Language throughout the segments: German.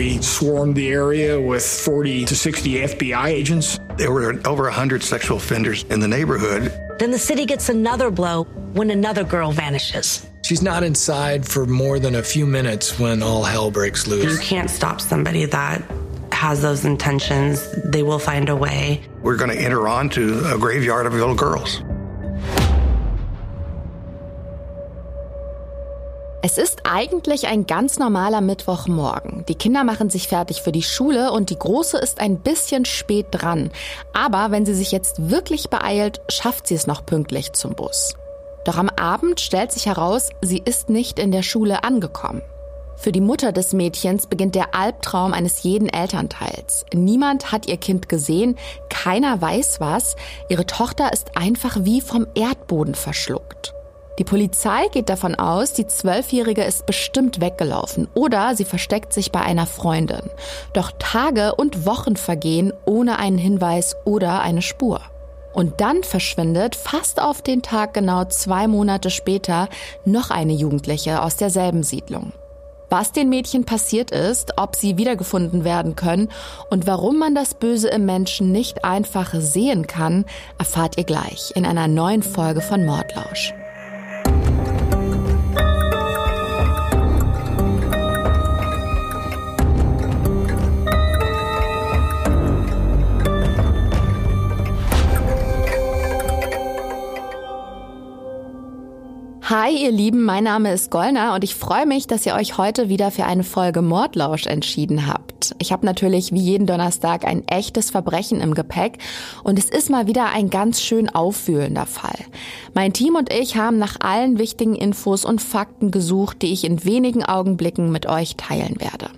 We swarmed the area with 40 to 60 FBI agents. There were over 100 sexual offenders in the neighborhood. Then the city gets another blow when another girl vanishes. She's not inside for more than a few minutes when all hell breaks loose. You can't stop somebody that has those intentions. They will find a way. We're going to enter onto a graveyard of little girls. Es ist eigentlich ein ganz normaler Mittwochmorgen. Die Kinder machen sich fertig für die Schule und die Große ist ein bisschen spät dran. Aber wenn sie sich jetzt wirklich beeilt, schafft sie es noch pünktlich zum Bus. Doch am Abend stellt sich heraus, sie ist nicht in der Schule angekommen. Für die Mutter des Mädchens beginnt der Albtraum eines jeden Elternteils. Niemand hat ihr Kind gesehen, keiner weiß was. Ihre Tochter ist einfach wie vom Erdboden verschluckt. Die Polizei geht davon aus, die Zwölfjährige ist bestimmt weggelaufen oder sie versteckt sich bei einer Freundin. Doch Tage und Wochen vergehen ohne einen Hinweis oder eine Spur. Und dann verschwindet fast auf den Tag genau zwei Monate später noch eine Jugendliche aus derselben Siedlung. Was den Mädchen passiert ist, ob sie wiedergefunden werden können und warum man das Böse im Menschen nicht einfach sehen kann, erfahrt ihr gleich in einer neuen Folge von Mordlausch. Hi, ihr Lieben, mein Name ist Gollner und ich freue mich, dass ihr euch heute wieder für eine Folge Mordlausch entschieden habt. Ich habe natürlich wie jeden Donnerstag ein echtes Verbrechen im Gepäck und es ist mal wieder ein ganz schön auffühlender Fall. Mein Team und ich haben nach allen wichtigen Infos und Fakten gesucht, die ich in wenigen Augenblicken mit euch teilen werde.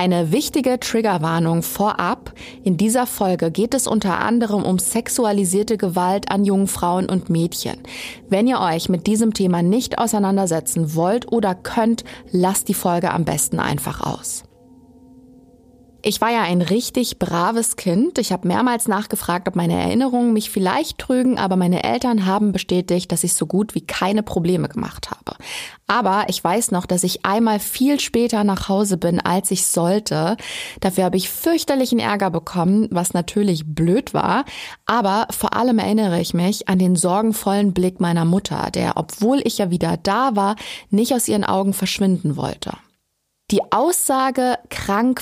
Eine wichtige Triggerwarnung vorab. In dieser Folge geht es unter anderem um sexualisierte Gewalt an jungen Frauen und Mädchen. Wenn ihr euch mit diesem Thema nicht auseinandersetzen wollt oder könnt, lasst die Folge am besten einfach aus. Ich war ja ein richtig braves Kind. Ich habe mehrmals nachgefragt, ob meine Erinnerungen mich vielleicht trügen, aber meine Eltern haben bestätigt, dass ich so gut wie keine Probleme gemacht habe. Aber ich weiß noch, dass ich einmal viel später nach Hause bin, als ich sollte. Dafür habe ich fürchterlichen Ärger bekommen, was natürlich blöd war. Aber vor allem erinnere ich mich an den sorgenvollen Blick meiner Mutter, der, obwohl ich ja wieder da war, nicht aus ihren Augen verschwinden wollte. Die Aussage krank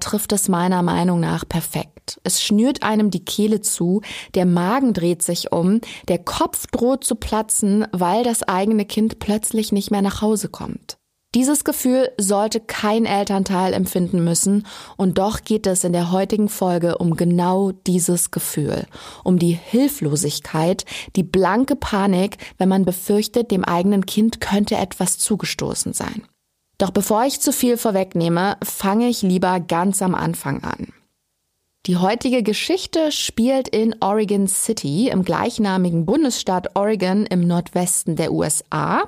trifft es meiner Meinung nach perfekt. Es schnürt einem die Kehle zu, der Magen dreht sich um, der Kopf droht zu platzen, weil das eigene Kind plötzlich nicht mehr nach Hause kommt. Dieses Gefühl sollte kein Elternteil empfinden müssen, und doch geht es in der heutigen Folge um genau dieses Gefühl, um die Hilflosigkeit, die blanke Panik, wenn man befürchtet, dem eigenen Kind könnte etwas zugestoßen sein. Doch bevor ich zu viel vorwegnehme, fange ich lieber ganz am Anfang an. Die heutige Geschichte spielt in Oregon City im gleichnamigen Bundesstaat Oregon im Nordwesten der USA.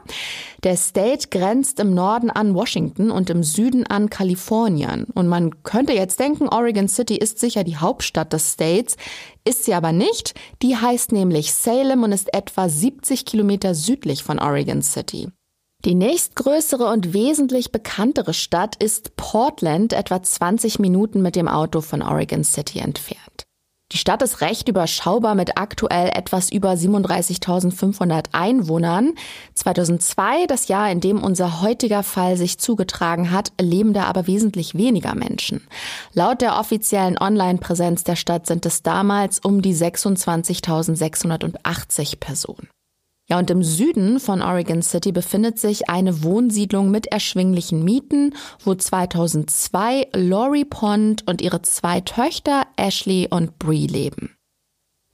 Der State grenzt im Norden an Washington und im Süden an Kalifornien. Und man könnte jetzt denken, Oregon City ist sicher die Hauptstadt des States, ist sie aber nicht. Die heißt nämlich Salem und ist etwa 70 Kilometer südlich von Oregon City. Die nächstgrößere und wesentlich bekanntere Stadt ist Portland, etwa 20 Minuten mit dem Auto von Oregon City entfernt. Die Stadt ist recht überschaubar mit aktuell etwas über 37.500 Einwohnern. 2002, das Jahr, in dem unser heutiger Fall sich zugetragen hat, leben da aber wesentlich weniger Menschen. Laut der offiziellen Online-Präsenz der Stadt sind es damals um die 26.680 Personen. Ja, und im Süden von Oregon City befindet sich eine Wohnsiedlung mit erschwinglichen Mieten, wo 2002 Lori Pond und ihre zwei Töchter Ashley und Bree leben.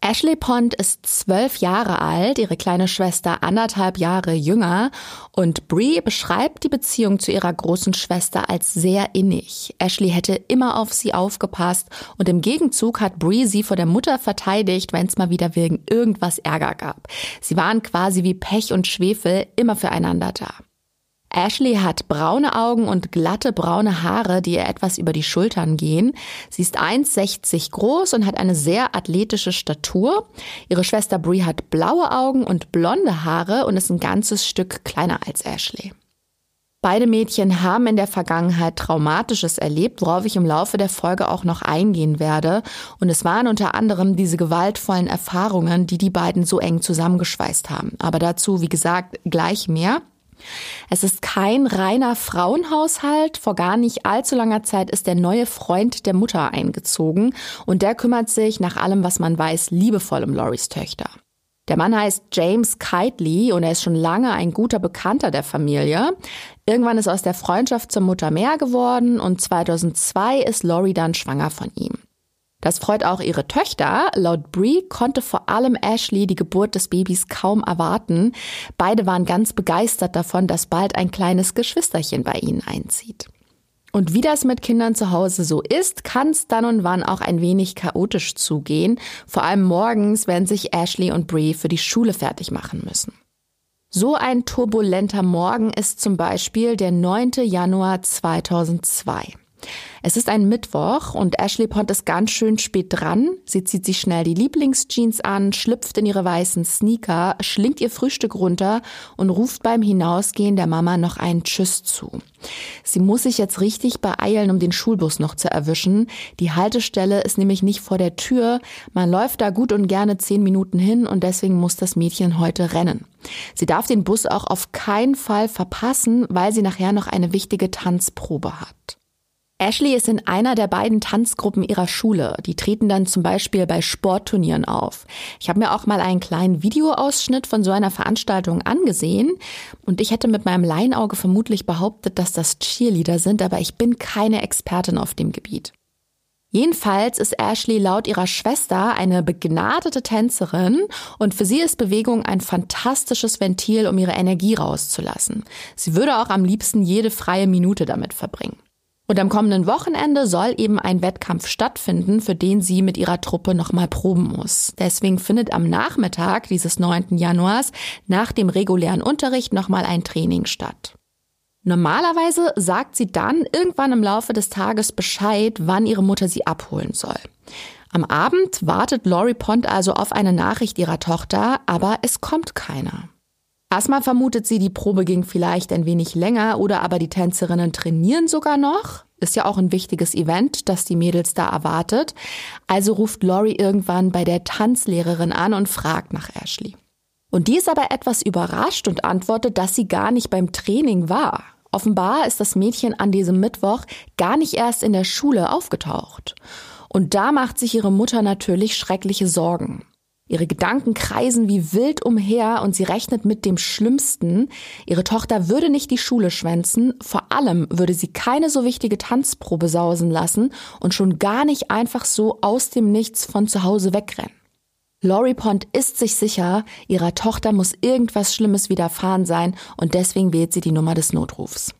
Ashley Pond ist zwölf Jahre alt, ihre kleine Schwester anderthalb Jahre jünger und Bree beschreibt die Beziehung zu ihrer großen Schwester als sehr innig. Ashley hätte immer auf sie aufgepasst und im Gegenzug hat Bree sie vor der Mutter verteidigt, wenn es mal wieder wegen irgendwas Ärger gab. Sie waren quasi wie Pech und Schwefel immer füreinander da. Ashley hat braune Augen und glatte braune Haare, die ihr etwas über die Schultern gehen. Sie ist 1,60 groß und hat eine sehr athletische Statur. Ihre Schwester Brie hat blaue Augen und blonde Haare und ist ein ganzes Stück kleiner als Ashley. Beide Mädchen haben in der Vergangenheit Traumatisches erlebt, worauf ich im Laufe der Folge auch noch eingehen werde. Und es waren unter anderem diese gewaltvollen Erfahrungen, die die beiden so eng zusammengeschweißt haben. Aber dazu, wie gesagt, gleich mehr. Es ist kein reiner Frauenhaushalt. Vor gar nicht allzu langer Zeit ist der neue Freund der Mutter eingezogen und der kümmert sich nach allem, was man weiß, liebevoll um Loris Töchter. Der Mann heißt James Kitely und er ist schon lange ein guter Bekannter der Familie. Irgendwann ist aus der Freundschaft zur Mutter mehr geworden und 2002 ist Lori dann schwanger von ihm. Das freut auch ihre Töchter. Laut Brie konnte vor allem Ashley die Geburt des Babys kaum erwarten. Beide waren ganz begeistert davon, dass bald ein kleines Geschwisterchen bei ihnen einzieht. Und wie das mit Kindern zu Hause so ist, kann es dann und wann auch ein wenig chaotisch zugehen. Vor allem morgens, wenn sich Ashley und Brie für die Schule fertig machen müssen. So ein turbulenter Morgen ist zum Beispiel der 9. Januar 2002. Es ist ein Mittwoch und Ashley Pond ist ganz schön spät dran. Sie zieht sich schnell die Lieblingsjeans an, schlüpft in ihre weißen Sneaker, schlingt ihr Frühstück runter und ruft beim Hinausgehen der Mama noch einen Tschüss zu. Sie muss sich jetzt richtig beeilen, um den Schulbus noch zu erwischen. Die Haltestelle ist nämlich nicht vor der Tür. Man läuft da gut und gerne zehn Minuten hin und deswegen muss das Mädchen heute rennen. Sie darf den Bus auch auf keinen Fall verpassen, weil sie nachher noch eine wichtige Tanzprobe hat. Ashley ist in einer der beiden Tanzgruppen ihrer Schule. Die treten dann zum Beispiel bei Sportturnieren auf. Ich habe mir auch mal einen kleinen Videoausschnitt von so einer Veranstaltung angesehen und ich hätte mit meinem Laienauge vermutlich behauptet, dass das Cheerleader sind, aber ich bin keine Expertin auf dem Gebiet. Jedenfalls ist Ashley laut ihrer Schwester eine begnadete Tänzerin und für sie ist Bewegung ein fantastisches Ventil, um ihre Energie rauszulassen. Sie würde auch am liebsten jede freie Minute damit verbringen. Und am kommenden Wochenende soll eben ein Wettkampf stattfinden, für den sie mit ihrer Truppe nochmal proben muss. Deswegen findet am Nachmittag dieses 9. Januars nach dem regulären Unterricht nochmal ein Training statt. Normalerweise sagt sie dann irgendwann im Laufe des Tages Bescheid, wann ihre Mutter sie abholen soll. Am Abend wartet Lori Pond also auf eine Nachricht ihrer Tochter, aber es kommt keiner. Erstmal vermutet sie, die Probe ging vielleicht ein wenig länger oder aber die Tänzerinnen trainieren sogar noch. Ist ja auch ein wichtiges Event, das die Mädels da erwartet. Also ruft Lori irgendwann bei der Tanzlehrerin an und fragt nach Ashley. Und die ist aber etwas überrascht und antwortet, dass sie gar nicht beim Training war. Offenbar ist das Mädchen an diesem Mittwoch gar nicht erst in der Schule aufgetaucht. Und da macht sich ihre Mutter natürlich schreckliche Sorgen. Ihre Gedanken kreisen wie wild umher und sie rechnet mit dem Schlimmsten. Ihre Tochter würde nicht die Schule schwänzen, vor allem würde sie keine so wichtige Tanzprobe sausen lassen und schon gar nicht einfach so aus dem Nichts von zu Hause wegrennen. Lori Pond ist sich sicher, ihrer Tochter muss irgendwas Schlimmes widerfahren sein und deswegen wählt sie die Nummer des Notrufs.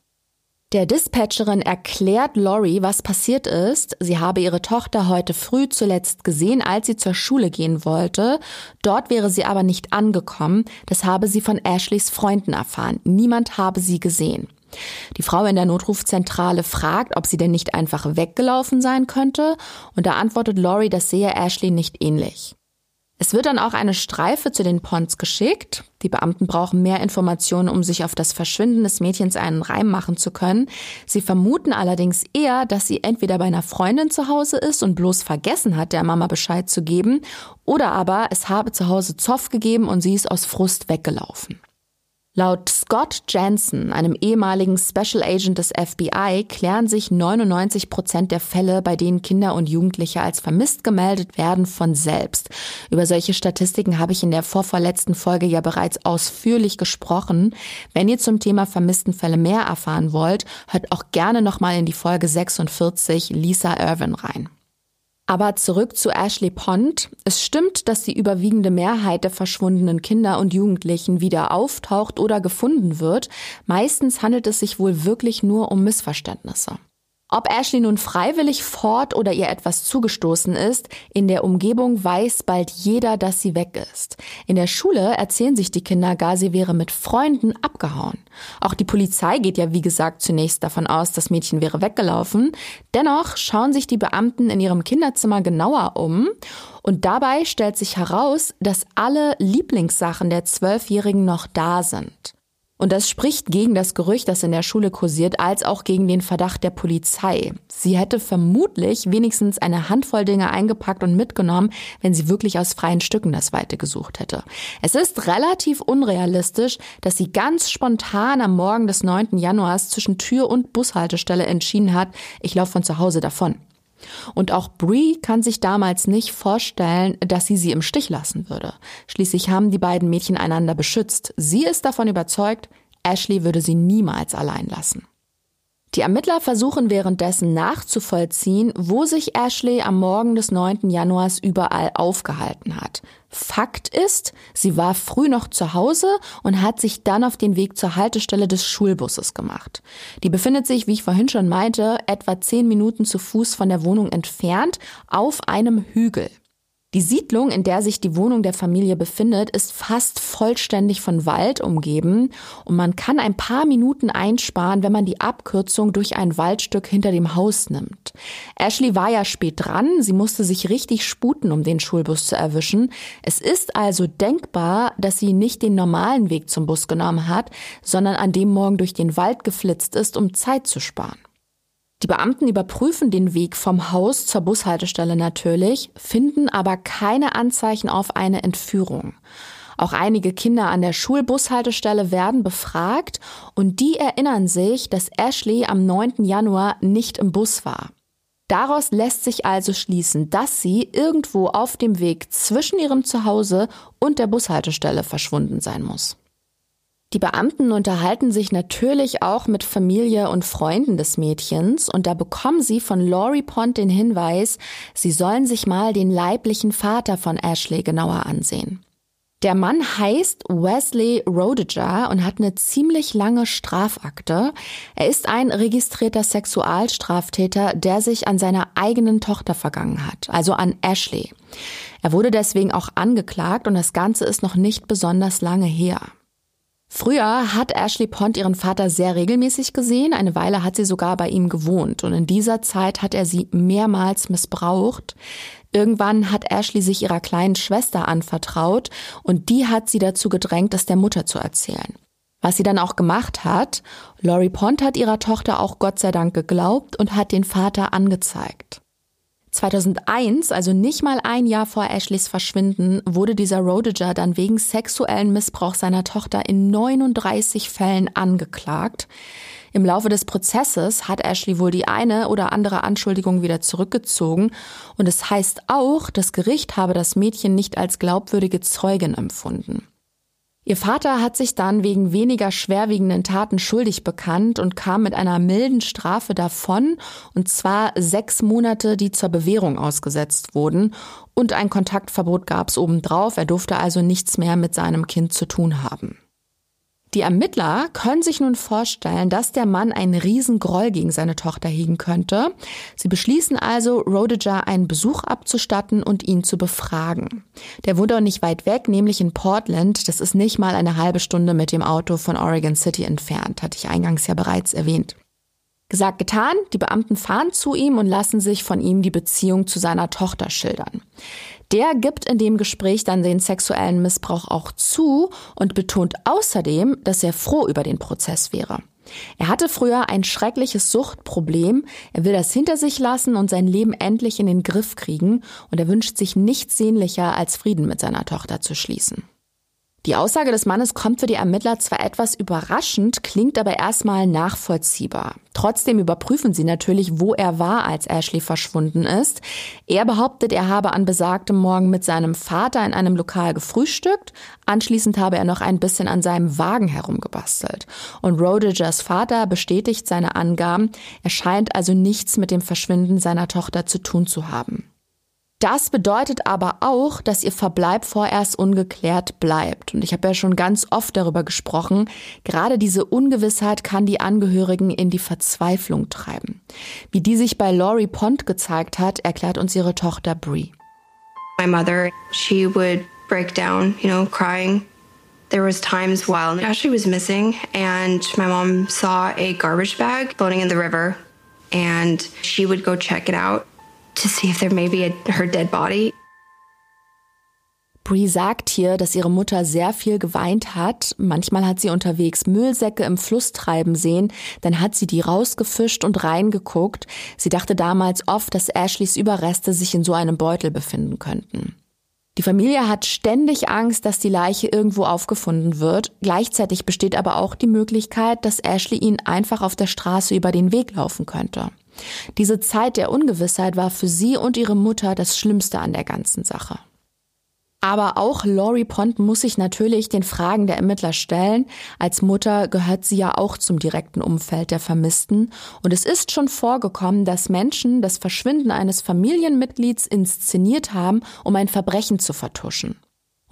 Der Dispatcherin erklärt Lori, was passiert ist. Sie habe ihre Tochter heute früh zuletzt gesehen, als sie zur Schule gehen wollte. Dort wäre sie aber nicht angekommen. Das habe sie von Ashleys Freunden erfahren. Niemand habe sie gesehen. Die Frau in der Notrufzentrale fragt, ob sie denn nicht einfach weggelaufen sein könnte, und da antwortet Lori, das sehe Ashley nicht ähnlich. Es wird dann auch eine Streife zu den Ponds geschickt. Die Beamten brauchen mehr Informationen, um sich auf das Verschwinden des Mädchens einen Reim machen zu können. Sie vermuten allerdings eher, dass sie entweder bei einer Freundin zu Hause ist und bloß vergessen hat, der Mama Bescheid zu geben, oder aber es habe zu Hause Zoff gegeben und sie ist aus Frust weggelaufen. Laut Scott Jensen, einem ehemaligen Special Agent des FBI, klären sich 99 Prozent der Fälle, bei denen Kinder und Jugendliche als vermisst gemeldet werden, von selbst. Über solche Statistiken habe ich in der vorvorletzten Folge ja bereits ausführlich gesprochen. Wenn ihr zum Thema vermissten Fälle mehr erfahren wollt, hört auch gerne nochmal in die Folge 46 Lisa Irvin rein. Aber zurück zu Ashley Pond. Es stimmt, dass die überwiegende Mehrheit der verschwundenen Kinder und Jugendlichen wieder auftaucht oder gefunden wird. Meistens handelt es sich wohl wirklich nur um Missverständnisse. Ob Ashley nun freiwillig fort oder ihr etwas zugestoßen ist, in der Umgebung weiß bald jeder, dass sie weg ist. In der Schule erzählen sich die Kinder gar, sie wäre mit Freunden abgehauen. Auch die Polizei geht ja wie gesagt zunächst davon aus, das Mädchen wäre weggelaufen. Dennoch schauen sich die Beamten in ihrem Kinderzimmer genauer um und dabei stellt sich heraus, dass alle Lieblingssachen der Zwölfjährigen noch da sind. Und das spricht gegen das Gerücht, das in der Schule kursiert, als auch gegen den Verdacht der Polizei. Sie hätte vermutlich wenigstens eine Handvoll Dinge eingepackt und mitgenommen, wenn sie wirklich aus freien Stücken das Weite gesucht hätte. Es ist relativ unrealistisch, dass sie ganz spontan am Morgen des 9. Januars zwischen Tür und Bushaltestelle entschieden hat, ich laufe von zu Hause davon. Und auch Brie kann sich damals nicht vorstellen, dass sie sie im Stich lassen würde. Schließlich haben die beiden Mädchen einander beschützt. Sie ist davon überzeugt, Ashley würde sie niemals allein lassen. Die Ermittler versuchen währenddessen nachzuvollziehen, wo sich Ashley am Morgen des 9. Januars überall aufgehalten hat. Fakt ist, sie war früh noch zu Hause und hat sich dann auf den Weg zur Haltestelle des Schulbusses gemacht. Die befindet sich, wie ich vorhin schon meinte, etwa zehn Minuten zu Fuß von der Wohnung entfernt auf einem Hügel. Die Siedlung, in der sich die Wohnung der Familie befindet, ist fast vollständig von Wald umgeben und man kann ein paar Minuten einsparen, wenn man die Abkürzung durch ein Waldstück hinter dem Haus nimmt. Ashley war ja spät dran, sie musste sich richtig sputen, um den Schulbus zu erwischen. Es ist also denkbar, dass sie nicht den normalen Weg zum Bus genommen hat, sondern an dem Morgen durch den Wald geflitzt ist, um Zeit zu sparen. Die Beamten überprüfen den Weg vom Haus zur Bushaltestelle natürlich, finden aber keine Anzeichen auf eine Entführung. Auch einige Kinder an der Schulbushaltestelle werden befragt und die erinnern sich, dass Ashley am 9. Januar nicht im Bus war. Daraus lässt sich also schließen, dass sie irgendwo auf dem Weg zwischen ihrem Zuhause und der Bushaltestelle verschwunden sein muss. Die Beamten unterhalten sich natürlich auch mit Familie und Freunden des Mädchens und da bekommen sie von Laurie Pond den Hinweis, sie sollen sich mal den leiblichen Vater von Ashley genauer ansehen. Der Mann heißt Wesley Rodiger und hat eine ziemlich lange Strafakte. Er ist ein registrierter Sexualstraftäter, der sich an seiner eigenen Tochter vergangen hat, also an Ashley. Er wurde deswegen auch angeklagt und das Ganze ist noch nicht besonders lange her. Früher hat Ashley Pond ihren Vater sehr regelmäßig gesehen. Eine Weile hat sie sogar bei ihm gewohnt. Und in dieser Zeit hat er sie mehrmals missbraucht. Irgendwann hat Ashley sich ihrer kleinen Schwester anvertraut und die hat sie dazu gedrängt, das der Mutter zu erzählen. Was sie dann auch gemacht hat, Laurie Pond hat ihrer Tochter auch Gott sei Dank geglaubt und hat den Vater angezeigt. 2001, also nicht mal ein Jahr vor Ashleys Verschwinden, wurde dieser Rodiger dann wegen sexuellen Missbrauchs seiner Tochter in 39 Fällen angeklagt. Im Laufe des Prozesses hat Ashley wohl die eine oder andere Anschuldigung wieder zurückgezogen und es heißt auch, das Gericht habe das Mädchen nicht als glaubwürdige Zeugin empfunden. Ihr Vater hat sich dann wegen weniger schwerwiegenden Taten schuldig bekannt und kam mit einer milden Strafe davon, und zwar sechs Monate, die zur Bewährung ausgesetzt wurden, und ein Kontaktverbot gab es obendrauf, er durfte also nichts mehr mit seinem Kind zu tun haben. Die Ermittler können sich nun vorstellen, dass der Mann einen Riesengroll gegen seine Tochter hegen könnte. Sie beschließen also, Rodiger einen Besuch abzustatten und ihn zu befragen. Der wohnt auch nicht weit weg, nämlich in Portland. Das ist nicht mal eine halbe Stunde mit dem Auto von Oregon City entfernt, hatte ich eingangs ja bereits erwähnt. Gesagt, getan, die Beamten fahren zu ihm und lassen sich von ihm die Beziehung zu seiner Tochter schildern. Der gibt in dem Gespräch dann den sexuellen Missbrauch auch zu und betont außerdem, dass er froh über den Prozess wäre. Er hatte früher ein schreckliches Suchtproblem, er will das hinter sich lassen und sein Leben endlich in den Griff kriegen und er wünscht sich nichts sehnlicher als Frieden mit seiner Tochter zu schließen. Die Aussage des Mannes kommt für die Ermittler zwar etwas überraschend, klingt aber erstmal nachvollziehbar. Trotzdem überprüfen sie natürlich, wo er war, als Ashley verschwunden ist. Er behauptet, er habe an besagtem Morgen mit seinem Vater in einem Lokal gefrühstückt. Anschließend habe er noch ein bisschen an seinem Wagen herumgebastelt. Und Rodigers Vater bestätigt seine Angaben. Er scheint also nichts mit dem Verschwinden seiner Tochter zu tun zu haben. Das bedeutet aber auch, dass ihr Verbleib vorerst ungeklärt bleibt. Und ich habe ja schon ganz oft darüber gesprochen. Gerade diese Ungewissheit kann die Angehörigen in die Verzweiflung treiben. Wie die sich bei Laurie Pond gezeigt hat, erklärt uns ihre Tochter Brie. My mother, she would break down, you know, crying. There was times while Ashley was missing and my mom saw a garbage bag floating in the river and she would go check it out to see if there may be a, her dead body. Brie sagt hier, dass ihre Mutter sehr viel geweint hat. Manchmal hat sie unterwegs Müllsäcke im Fluss treiben sehen, dann hat sie die rausgefischt und reingeguckt. Sie dachte damals oft, dass Ashleys Überreste sich in so einem Beutel befinden könnten. Die Familie hat ständig Angst, dass die Leiche irgendwo aufgefunden wird. Gleichzeitig besteht aber auch die Möglichkeit, dass Ashley ihn einfach auf der Straße über den Weg laufen könnte. Diese Zeit der Ungewissheit war für sie und ihre Mutter das Schlimmste an der ganzen Sache. Aber auch Laurie Pond muss sich natürlich den Fragen der Ermittler stellen. Als Mutter gehört sie ja auch zum direkten Umfeld der Vermissten. Und es ist schon vorgekommen, dass Menschen das Verschwinden eines Familienmitglieds inszeniert haben, um ein Verbrechen zu vertuschen.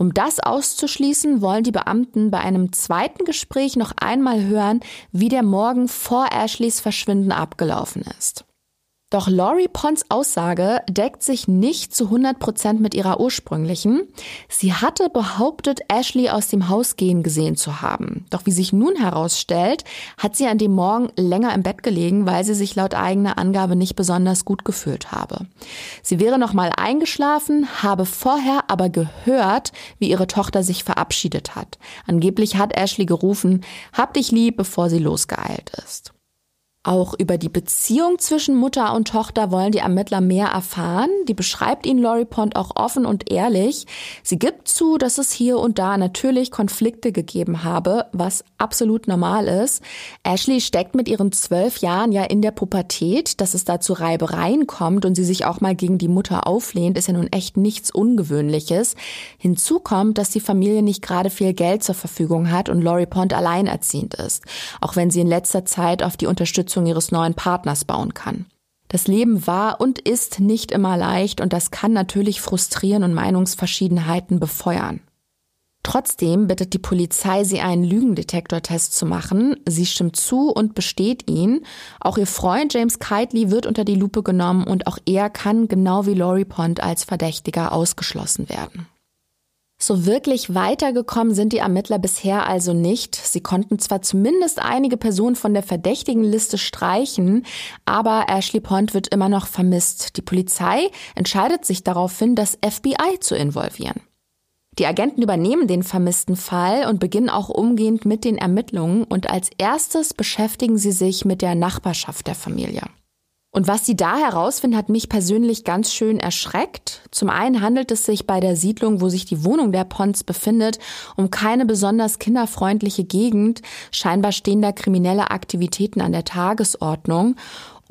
Um das auszuschließen, wollen die Beamten bei einem zweiten Gespräch noch einmal hören, wie der Morgen vor Ashleys Verschwinden abgelaufen ist. Doch Laurie Ponds Aussage deckt sich nicht zu 100 Prozent mit ihrer ursprünglichen. Sie hatte behauptet, Ashley aus dem Haus gehen gesehen zu haben. Doch wie sich nun herausstellt, hat sie an dem Morgen länger im Bett gelegen, weil sie sich laut eigener Angabe nicht besonders gut gefühlt habe. Sie wäre noch mal eingeschlafen, habe vorher aber gehört, wie ihre Tochter sich verabschiedet hat. Angeblich hat Ashley gerufen, hab dich lieb, bevor sie losgeeilt ist. Auch über die Beziehung zwischen Mutter und Tochter wollen die Ermittler mehr erfahren. Die beschreibt ihn Laurie Pond auch offen und ehrlich. Sie gibt zu, dass es hier und da natürlich Konflikte gegeben habe, was absolut normal ist. Ashley steckt mit ihren zwölf Jahren ja in der Pubertät. Dass es da zu Reibereien kommt und sie sich auch mal gegen die Mutter auflehnt, ist ja nun echt nichts Ungewöhnliches. Hinzu kommt, dass die Familie nicht gerade viel Geld zur Verfügung hat und Laurie Pond alleinerziehend ist. Auch wenn sie in letzter Zeit auf die Unterstützung Unterstützung ihres neuen Partners bauen kann. Das Leben war und ist nicht immer leicht und das kann natürlich frustrieren und Meinungsverschiedenheiten befeuern. Trotzdem bittet die Polizei sie, einen Lügendetektortest zu machen. Sie stimmt zu und besteht ihn. Auch ihr Freund James Kitely wird unter die Lupe genommen und auch er kann genau wie Laurie Pond als Verdächtiger ausgeschlossen werden. So wirklich weitergekommen sind die Ermittler bisher also nicht. Sie konnten zwar zumindest einige Personen von der verdächtigen Liste streichen, aber Ashley Pond wird immer noch vermisst. Die Polizei entscheidet sich daraufhin, das FBI zu involvieren. Die Agenten übernehmen den vermissten Fall und beginnen auch umgehend mit den Ermittlungen und als erstes beschäftigen sie sich mit der Nachbarschaft der Familie. Und was sie da herausfinden, hat mich persönlich ganz schön erschreckt. Zum einen handelt es sich bei der Siedlung, wo sich die Wohnung der Pons befindet, um keine besonders kinderfreundliche Gegend. Scheinbar stehen da kriminelle Aktivitäten an der Tagesordnung.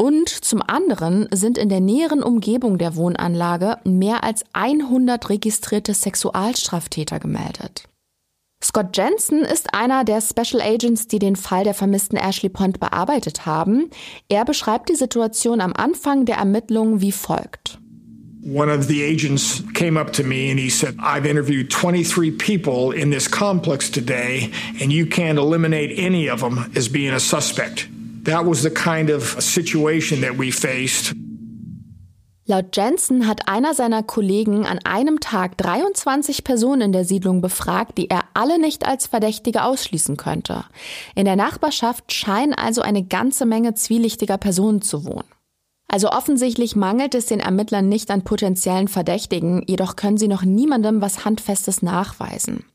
Und zum anderen sind in der näheren Umgebung der Wohnanlage mehr als 100 registrierte Sexualstraftäter gemeldet. Scott Jensen ist einer der Special Agents, die den Fall der vermissten Ashley Pond bearbeitet haben. Er beschreibt die Situation am Anfang der Ermittlungen wie folgt. One of the agents came up to me and he said, I've interviewed 23 people in this complex today, and you can't eliminate any of them as being a suspect. That was the kind of situation that we faced. Laut Jensen hat einer seiner Kollegen an einem Tag 23 Personen in der Siedlung befragt, die er alle nicht als Verdächtige ausschließen könnte. In der Nachbarschaft scheinen also eine ganze Menge zwielichtiger Personen zu wohnen. Also offensichtlich mangelt es den Ermittlern nicht an potenziellen Verdächtigen, jedoch können sie noch niemandem was Handfestes nachweisen.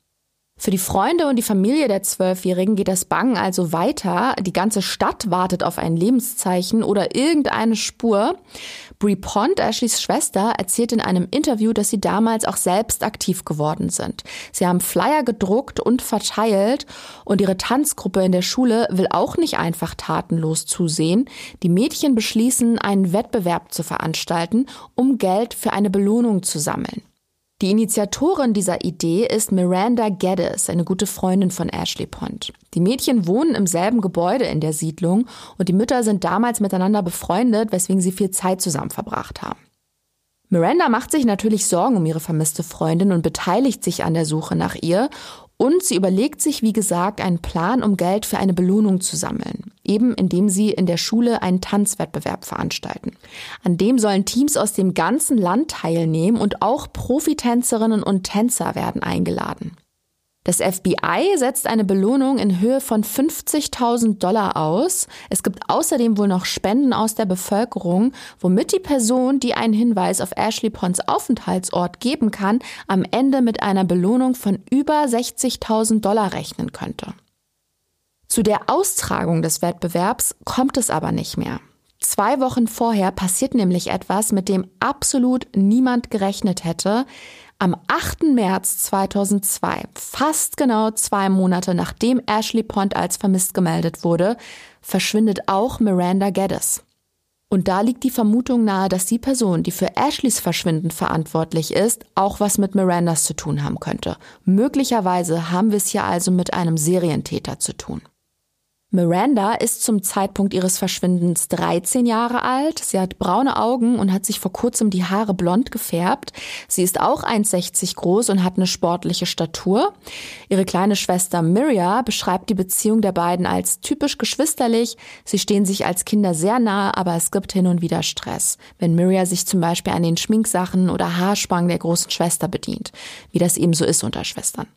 Für die Freunde und die Familie der Zwölfjährigen geht das Bangen also weiter. Die ganze Stadt wartet auf ein Lebenszeichen oder irgendeine Spur. Brie Pond, Ashleys Schwester, erzählt in einem Interview, dass sie damals auch selbst aktiv geworden sind. Sie haben Flyer gedruckt und verteilt und ihre Tanzgruppe in der Schule will auch nicht einfach tatenlos zusehen. Die Mädchen beschließen, einen Wettbewerb zu veranstalten, um Geld für eine Belohnung zu sammeln. Die Initiatorin dieser Idee ist Miranda Geddes, eine gute Freundin von Ashley Pond. Die Mädchen wohnen im selben Gebäude in der Siedlung und die Mütter sind damals miteinander befreundet, weswegen sie viel Zeit zusammen verbracht haben. Miranda macht sich natürlich Sorgen um ihre vermisste Freundin und beteiligt sich an der Suche nach ihr und sie überlegt sich, wie gesagt, einen Plan, um Geld für eine Belohnung zu sammeln. Eben indem sie in der Schule einen Tanzwettbewerb veranstalten. An dem sollen Teams aus dem ganzen Land teilnehmen und auch Profitänzerinnen und Tänzer werden eingeladen. Das FBI setzt eine Belohnung in Höhe von 50.000 Dollar aus. Es gibt außerdem wohl noch Spenden aus der Bevölkerung, womit die Person, die einen Hinweis auf Ashley Ponds Aufenthaltsort geben kann, am Ende mit einer Belohnung von über 60.000 Dollar rechnen könnte. Zu der Austragung des Wettbewerbs kommt es aber nicht mehr. Zwei Wochen vorher passiert nämlich etwas, mit dem absolut niemand gerechnet hätte. Am 8. März 2002, fast genau zwei Monate nachdem Ashley Pond als vermisst gemeldet wurde, verschwindet auch Miranda Geddes. Und da liegt die Vermutung nahe, dass die Person, die für Ashleys Verschwinden verantwortlich ist, auch was mit Mirandas zu tun haben könnte. Möglicherweise haben wir es hier also mit einem Serientäter zu tun. Miranda ist zum Zeitpunkt ihres Verschwindens 13 Jahre alt. Sie hat braune Augen und hat sich vor kurzem die Haare blond gefärbt. Sie ist auch 1,60 groß und hat eine sportliche Statur. Ihre kleine Schwester Miria beschreibt die Beziehung der beiden als typisch geschwisterlich. Sie stehen sich als Kinder sehr nahe, aber es gibt hin und wieder Stress. Wenn Miria sich zum Beispiel an den Schminksachen oder Haarspangen der großen Schwester bedient, wie das eben so ist unter Schwestern.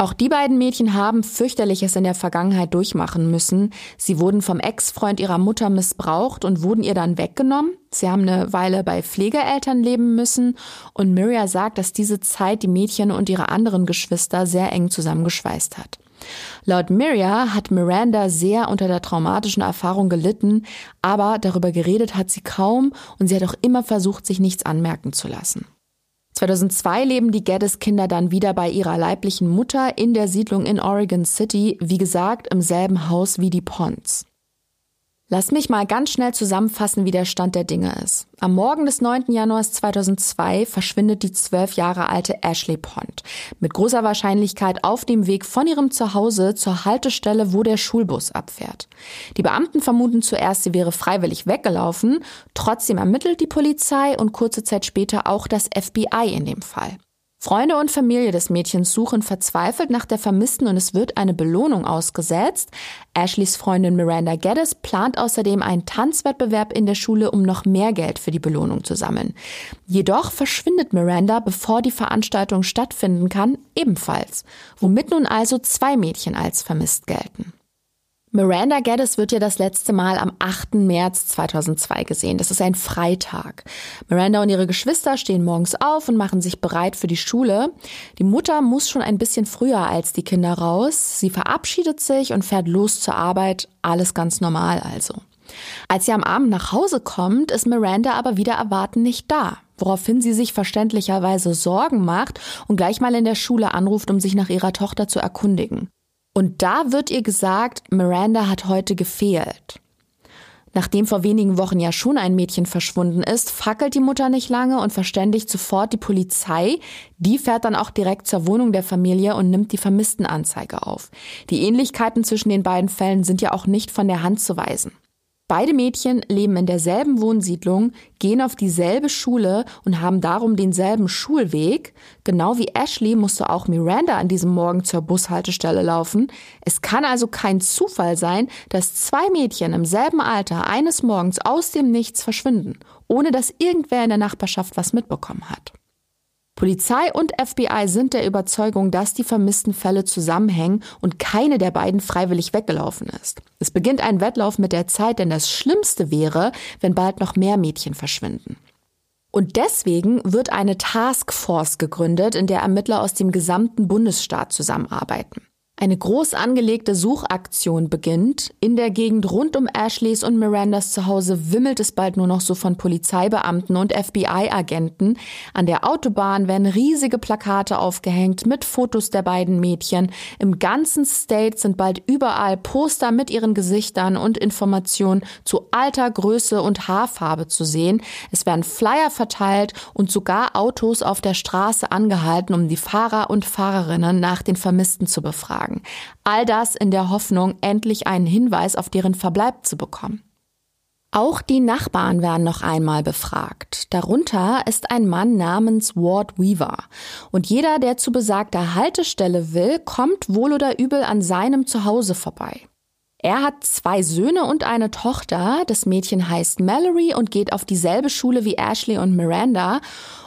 Auch die beiden Mädchen haben fürchterliches in der Vergangenheit durchmachen müssen. Sie wurden vom Ex-Freund ihrer Mutter missbraucht und wurden ihr dann weggenommen. Sie haben eine Weile bei Pflegeeltern leben müssen und Miria sagt, dass diese Zeit die Mädchen und ihre anderen Geschwister sehr eng zusammengeschweißt hat. Laut Miria hat Miranda sehr unter der traumatischen Erfahrung gelitten, aber darüber geredet hat sie kaum und sie hat auch immer versucht, sich nichts anmerken zu lassen. 2002 leben die Geddes-Kinder dann wieder bei ihrer leiblichen Mutter in der Siedlung in Oregon City, wie gesagt im selben Haus wie die Ponds. Lass mich mal ganz schnell zusammenfassen, wie der Stand der Dinge ist. Am Morgen des 9. Januars 2002 verschwindet die zwölf Jahre alte Ashley Pond. Mit großer Wahrscheinlichkeit auf dem Weg von ihrem Zuhause zur Haltestelle, wo der Schulbus abfährt. Die Beamten vermuten zuerst, sie wäre freiwillig weggelaufen. Trotzdem ermittelt die Polizei und kurze Zeit später auch das FBI in dem Fall. Freunde und Familie des Mädchens suchen verzweifelt nach der Vermissten und es wird eine Belohnung ausgesetzt. Ashleys Freundin Miranda Geddes plant außerdem einen Tanzwettbewerb in der Schule, um noch mehr Geld für die Belohnung zu sammeln. Jedoch verschwindet Miranda, bevor die Veranstaltung stattfinden kann, ebenfalls, womit nun also zwei Mädchen als vermisst gelten. Miranda Geddes wird ja das letzte Mal am 8. März 2002 gesehen. Das ist ein Freitag. Miranda und ihre Geschwister stehen morgens auf und machen sich bereit für die Schule. Die Mutter muss schon ein bisschen früher als die Kinder raus. Sie verabschiedet sich und fährt los zur Arbeit. Alles ganz normal also. Als sie am Abend nach Hause kommt, ist Miranda aber wieder erwarten nicht da woraufhin sie sich verständlicherweise Sorgen macht und gleich mal in der Schule anruft, um sich nach ihrer Tochter zu erkundigen. Und da wird ihr gesagt, Miranda hat heute gefehlt. Nachdem vor wenigen Wochen ja schon ein Mädchen verschwunden ist, fackelt die Mutter nicht lange und verständigt sofort die Polizei. Die fährt dann auch direkt zur Wohnung der Familie und nimmt die Vermisstenanzeige auf. Die Ähnlichkeiten zwischen den beiden Fällen sind ja auch nicht von der Hand zu weisen. Beide Mädchen leben in derselben Wohnsiedlung, gehen auf dieselbe Schule und haben darum denselben Schulweg. Genau wie Ashley musste auch Miranda an diesem Morgen zur Bushaltestelle laufen. Es kann also kein Zufall sein, dass zwei Mädchen im selben Alter eines Morgens aus dem Nichts verschwinden, ohne dass irgendwer in der Nachbarschaft was mitbekommen hat. Polizei und FBI sind der Überzeugung, dass die vermissten Fälle zusammenhängen und keine der beiden freiwillig weggelaufen ist. Es beginnt ein Wettlauf mit der Zeit, denn das Schlimmste wäre, wenn bald noch mehr Mädchen verschwinden. Und deswegen wird eine Taskforce gegründet, in der Ermittler aus dem gesamten Bundesstaat zusammenarbeiten. Eine groß angelegte Suchaktion beginnt. In der Gegend rund um Ashleys und Mirandas Zuhause wimmelt es bald nur noch so von Polizeibeamten und FBI-Agenten. An der Autobahn werden riesige Plakate aufgehängt mit Fotos der beiden Mädchen. Im ganzen State sind bald überall Poster mit ihren Gesichtern und Informationen zu Alter, Größe und Haarfarbe zu sehen. Es werden Flyer verteilt und sogar Autos auf der Straße angehalten, um die Fahrer und Fahrerinnen nach den Vermissten zu befragen sagen. All das in der Hoffnung, endlich einen Hinweis auf deren Verbleib zu bekommen. Auch die Nachbarn werden noch einmal befragt. Darunter ist ein Mann namens Ward Weaver. Und jeder, der zu besagter Haltestelle will, kommt wohl oder übel an seinem Zuhause vorbei. Er hat zwei Söhne und eine Tochter. Das Mädchen heißt Mallory und geht auf dieselbe Schule wie Ashley und Miranda.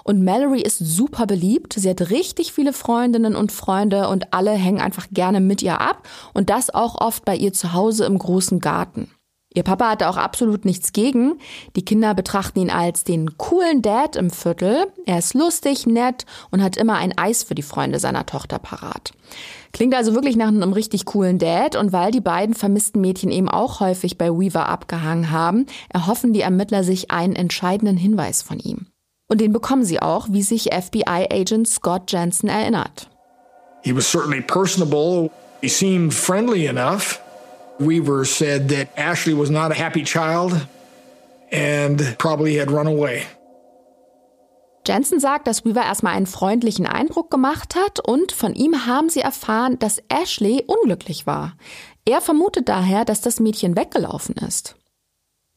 Und Mallory ist super beliebt. Sie hat richtig viele Freundinnen und Freunde und alle hängen einfach gerne mit ihr ab. Und das auch oft bei ihr zu Hause im großen Garten. Ihr Papa hatte auch absolut nichts gegen. Die Kinder betrachten ihn als den coolen Dad im Viertel. Er ist lustig, nett und hat immer ein Eis für die Freunde seiner Tochter parat. Klingt also wirklich nach einem richtig coolen Dad und weil die beiden vermissten Mädchen eben auch häufig bei Weaver abgehangen haben, erhoffen die Ermittler sich einen entscheidenden Hinweis von ihm. Und den bekommen sie auch, wie sich FBI-Agent Scott Jensen erinnert. He was certainly personable. He seemed friendly enough. Weaver said that Ashley was not a happy child and probably had run away. Jensen sagt, dass Weaver erstmal einen freundlichen Eindruck gemacht hat und von ihm haben sie erfahren, dass Ashley unglücklich war. Er vermutet daher, dass das Mädchen weggelaufen ist.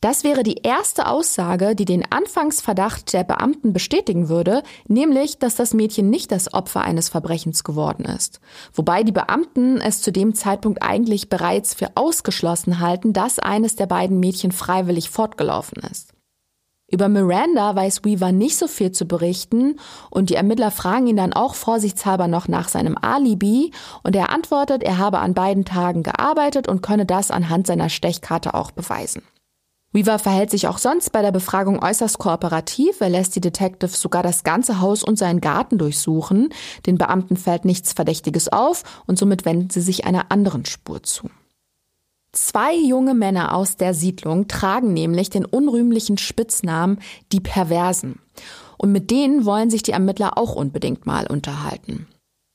Das wäre die erste Aussage, die den Anfangsverdacht der Beamten bestätigen würde, nämlich, dass das Mädchen nicht das Opfer eines Verbrechens geworden ist. Wobei die Beamten es zu dem Zeitpunkt eigentlich bereits für ausgeschlossen halten, dass eines der beiden Mädchen freiwillig fortgelaufen ist. Über Miranda weiß Weaver nicht so viel zu berichten und die Ermittler fragen ihn dann auch vorsichtshalber noch nach seinem Alibi und er antwortet, er habe an beiden Tagen gearbeitet und könne das anhand seiner Stechkarte auch beweisen. Weaver verhält sich auch sonst bei der Befragung äußerst kooperativ. Er lässt die Detectives sogar das ganze Haus und seinen Garten durchsuchen. Den Beamten fällt nichts Verdächtiges auf und somit wenden sie sich einer anderen Spur zu. Zwei junge Männer aus der Siedlung tragen nämlich den unrühmlichen Spitznamen die Perversen. Und mit denen wollen sich die Ermittler auch unbedingt mal unterhalten.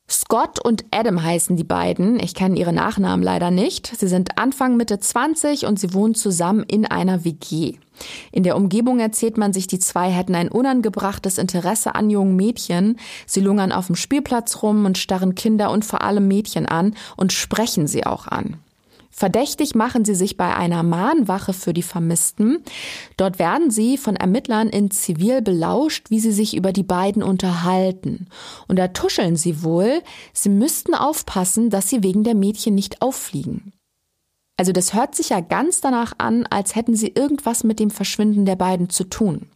Scott und Adam heißen die beiden. Ich kenne ihre Nachnamen leider nicht. Sie sind Anfang Mitte 20 und sie wohnen zusammen in einer WG. In der Umgebung erzählt man sich, die zwei hätten ein unangebrachtes Interesse an jungen Mädchen. Sie lungern auf dem Spielplatz rum und starren Kinder und vor allem Mädchen an und sprechen sie auch an. Verdächtig machen sie sich bei einer Mahnwache für die Vermissten. Dort werden sie von Ermittlern in Zivil belauscht, wie sie sich über die beiden unterhalten. Und da tuscheln sie wohl, sie müssten aufpassen, dass sie wegen der Mädchen nicht auffliegen. Also das hört sich ja ganz danach an, als hätten sie irgendwas mit dem Verschwinden der beiden zu tun.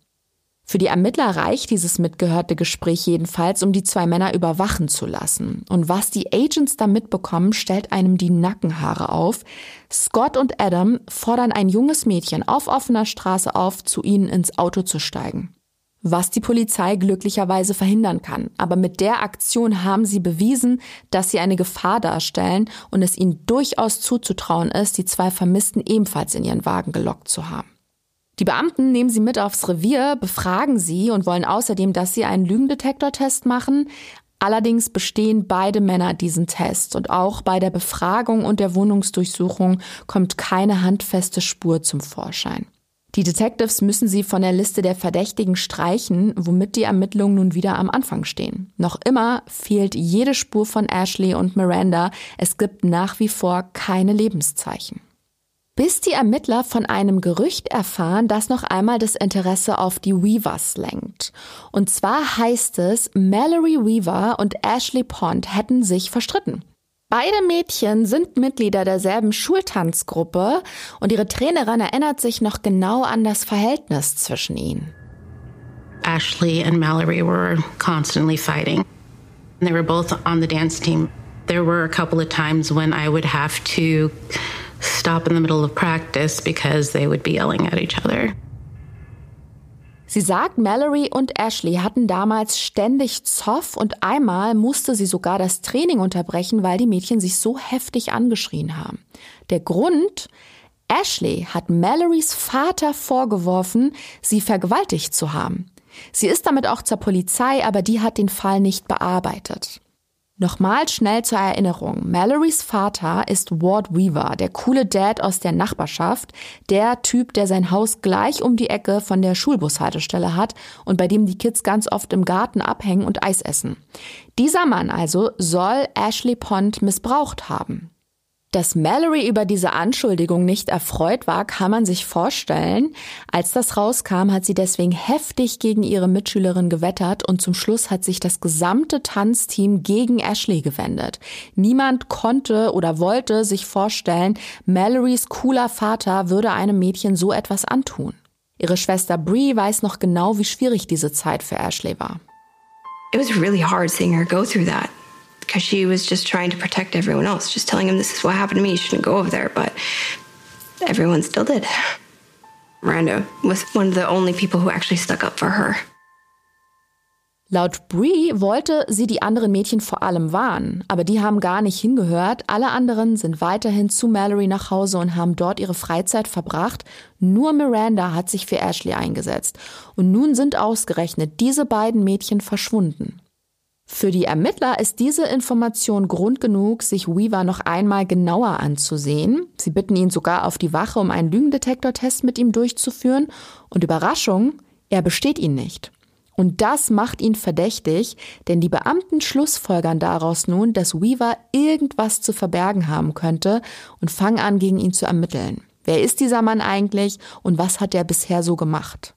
Für die Ermittler reicht dieses mitgehörte Gespräch jedenfalls, um die zwei Männer überwachen zu lassen. Und was die Agents da mitbekommen, stellt einem die Nackenhaare auf. Scott und Adam fordern ein junges Mädchen auf offener Straße auf, zu ihnen ins Auto zu steigen. Was die Polizei glücklicherweise verhindern kann. Aber mit der Aktion haben sie bewiesen, dass sie eine Gefahr darstellen und es ihnen durchaus zuzutrauen ist, die zwei Vermissten ebenfalls in ihren Wagen gelockt zu haben. Die Beamten nehmen sie mit aufs Revier, befragen sie und wollen außerdem, dass sie einen Lügendetektortest machen. Allerdings bestehen beide Männer diesen Test und auch bei der Befragung und der Wohnungsdurchsuchung kommt keine handfeste Spur zum Vorschein. Die Detectives müssen sie von der Liste der Verdächtigen streichen, womit die Ermittlungen nun wieder am Anfang stehen. Noch immer fehlt jede Spur von Ashley und Miranda. Es gibt nach wie vor keine Lebenszeichen bis die Ermittler von einem Gerücht erfahren, das noch einmal das Interesse auf die Weavers lenkt. Und zwar heißt es, Mallory Weaver und Ashley Pond hätten sich verstritten. Beide Mädchen sind Mitglieder derselben Schultanzgruppe und ihre Trainerin erinnert sich noch genau an das Verhältnis zwischen ihnen. Ashley and Mallory were constantly fighting. They were both on the dance team. There were a couple of times when I would have to stop in the middle of practice because they would be yelling at each other. Sie sagt, Mallory und Ashley hatten damals ständig Zoff und einmal musste sie sogar das Training unterbrechen, weil die Mädchen sich so heftig angeschrien haben. Der Grund, Ashley hat Mallorys Vater vorgeworfen, sie vergewaltigt zu haben. Sie ist damit auch zur Polizei, aber die hat den Fall nicht bearbeitet. Nochmal schnell zur Erinnerung. Mallorys Vater ist Ward Weaver, der coole Dad aus der Nachbarschaft, der Typ, der sein Haus gleich um die Ecke von der Schulbushaltestelle hat und bei dem die Kids ganz oft im Garten abhängen und Eis essen. Dieser Mann also soll Ashley Pond missbraucht haben. Dass Mallory über diese Anschuldigung nicht erfreut war, kann man sich vorstellen. Als das rauskam, hat sie deswegen heftig gegen ihre Mitschülerin gewettert und zum Schluss hat sich das gesamte Tanzteam gegen Ashley gewendet. Niemand konnte oder wollte sich vorstellen, Mallorys cooler Vater würde einem Mädchen so etwas antun. Ihre Schwester Brie weiß noch genau, wie schwierig diese Zeit für Ashley war. It was really hard seeing her go through that. Because she was just trying to protect everyone else, just telling him this is what happened to me, you shouldn't go over there. But everyone still did. Miranda was one of the only people who actually stuck up for her. Laut Bree wollte sie die anderen Mädchen vor allem warnen, aber die haben gar nicht hingehört. Alle anderen sind weiterhin zu Mallory nach Hause und haben dort ihre Freizeit verbracht. Nur Miranda hat sich für Ashley eingesetzt. Und nun sind ausgerechnet diese beiden Mädchen verschwunden. Für die Ermittler ist diese Information Grund genug, sich Weaver noch einmal genauer anzusehen. Sie bitten ihn sogar auf die Wache, um einen Lügendetektortest mit ihm durchzuführen. Und Überraschung, er besteht ihn nicht. Und das macht ihn verdächtig, denn die Beamten schlussfolgern daraus nun, dass Weaver irgendwas zu verbergen haben könnte und fangen an, gegen ihn zu ermitteln. Wer ist dieser Mann eigentlich und was hat er bisher so gemacht?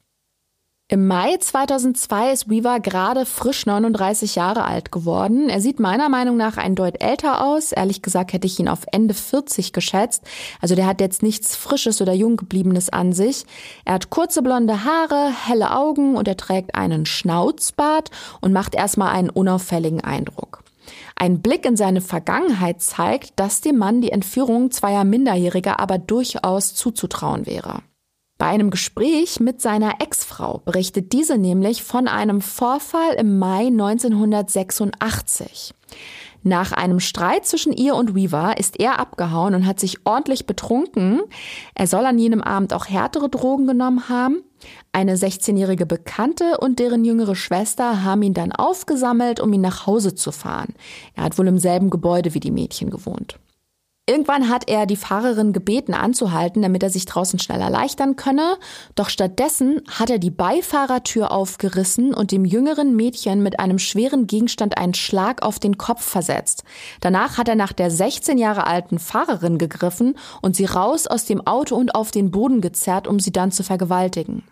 Im Mai 2002 ist Weaver gerade frisch 39 Jahre alt geworden. Er sieht meiner Meinung nach ein Deut älter aus. Ehrlich gesagt hätte ich ihn auf Ende 40 geschätzt. Also der hat jetzt nichts Frisches oder Junggebliebenes an sich. Er hat kurze blonde Haare, helle Augen und er trägt einen Schnauzbart und macht erstmal einen unauffälligen Eindruck. Ein Blick in seine Vergangenheit zeigt, dass dem Mann die Entführung zweier Minderjähriger aber durchaus zuzutrauen wäre. Bei einem Gespräch mit seiner Ex-Frau berichtet diese nämlich von einem Vorfall im Mai 1986. Nach einem Streit zwischen ihr und Weaver ist er abgehauen und hat sich ordentlich betrunken. Er soll an jenem Abend auch härtere Drogen genommen haben. Eine 16-jährige Bekannte und deren jüngere Schwester haben ihn dann aufgesammelt, um ihn nach Hause zu fahren. Er hat wohl im selben Gebäude wie die Mädchen gewohnt. Irgendwann hat er die Fahrerin gebeten anzuhalten, damit er sich draußen schnell erleichtern könne, doch stattdessen hat er die Beifahrertür aufgerissen und dem jüngeren Mädchen mit einem schweren Gegenstand einen Schlag auf den Kopf versetzt. Danach hat er nach der 16 Jahre alten Fahrerin gegriffen und sie raus aus dem Auto und auf den Boden gezerrt, um sie dann zu vergewaltigen.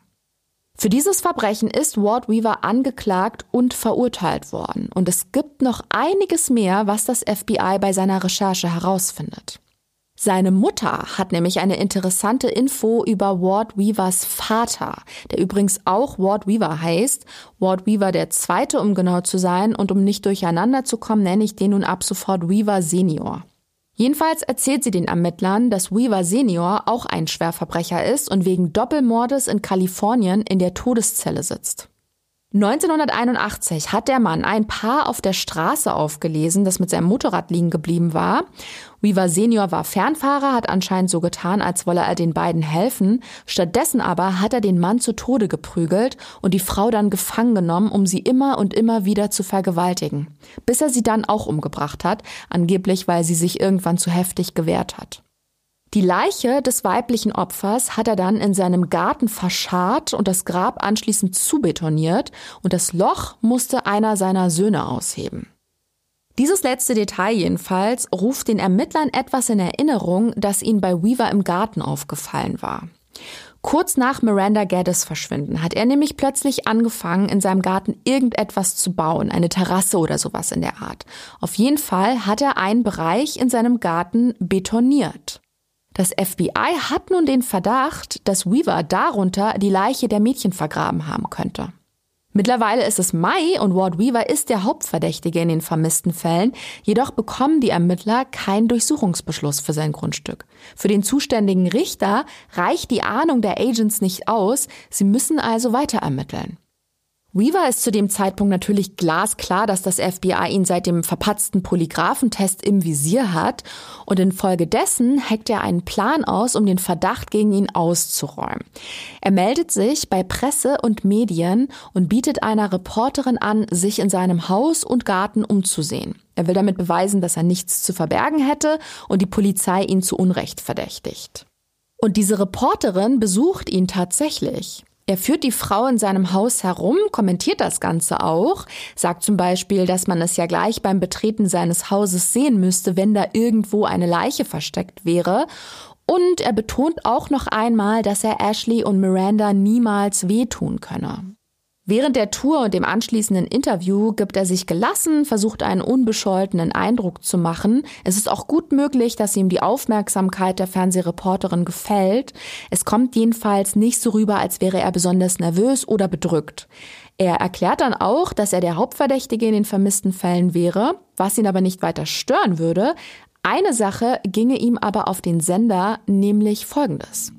Für dieses Verbrechen ist Ward Weaver angeklagt und verurteilt worden. Und es gibt noch einiges mehr, was das FBI bei seiner Recherche herausfindet. Seine Mutter hat nämlich eine interessante Info über Ward Weavers Vater, der übrigens auch Ward Weaver heißt. Ward Weaver der Zweite, um genau zu sein, und um nicht durcheinander zu kommen, nenne ich den nun ab sofort Weaver Senior. Jedenfalls erzählt sie den Ermittlern, dass Weaver Senior auch ein Schwerverbrecher ist und wegen Doppelmordes in Kalifornien in der Todeszelle sitzt. 1981 hat der Mann ein Paar auf der Straße aufgelesen, das mit seinem Motorrad liegen geblieben war. Weaver Senior war Fernfahrer, hat anscheinend so getan, als wolle er den beiden helfen. Stattdessen aber hat er den Mann zu Tode geprügelt und die Frau dann gefangen genommen, um sie immer und immer wieder zu vergewaltigen. Bis er sie dann auch umgebracht hat, angeblich weil sie sich irgendwann zu heftig gewehrt hat. Die Leiche des weiblichen Opfers hat er dann in seinem Garten verscharrt und das Grab anschließend zubetoniert und das Loch musste einer seiner Söhne ausheben. Dieses letzte Detail jedenfalls ruft den Ermittlern etwas in Erinnerung, das ihnen bei Weaver im Garten aufgefallen war. Kurz nach Miranda Geddes Verschwinden hat er nämlich plötzlich angefangen, in seinem Garten irgendetwas zu bauen, eine Terrasse oder sowas in der Art. Auf jeden Fall hat er einen Bereich in seinem Garten betoniert. Das FBI hat nun den Verdacht, dass Weaver darunter die Leiche der Mädchen vergraben haben könnte. Mittlerweile ist es Mai und Ward Weaver ist der Hauptverdächtige in den vermissten Fällen, jedoch bekommen die Ermittler keinen Durchsuchungsbeschluss für sein Grundstück. Für den zuständigen Richter reicht die Ahnung der Agents nicht aus, sie müssen also weiter ermitteln. Weaver ist zu dem Zeitpunkt natürlich glasklar, dass das FBI ihn seit dem verpatzten Polygraphentest im Visier hat und infolgedessen heckt er einen Plan aus, um den Verdacht gegen ihn auszuräumen. Er meldet sich bei Presse und Medien und bietet einer Reporterin an, sich in seinem Haus und Garten umzusehen. Er will damit beweisen, dass er nichts zu verbergen hätte und die Polizei ihn zu Unrecht verdächtigt. Und diese Reporterin besucht ihn tatsächlich. Er führt die Frau in seinem Haus herum, kommentiert das Ganze auch, sagt zum Beispiel, dass man es ja gleich beim Betreten seines Hauses sehen müsste, wenn da irgendwo eine Leiche versteckt wäre. Und er betont auch noch einmal, dass er Ashley und Miranda niemals wehtun könne. Während der Tour und dem anschließenden Interview gibt er sich gelassen, versucht einen unbescholtenen Eindruck zu machen. Es ist auch gut möglich, dass ihm die Aufmerksamkeit der Fernsehreporterin gefällt. Es kommt jedenfalls nicht so rüber, als wäre er besonders nervös oder bedrückt. Er erklärt dann auch, dass er der Hauptverdächtige in den vermissten Fällen wäre, was ihn aber nicht weiter stören würde. Eine Sache ginge ihm aber auf den Sender, nämlich folgendes.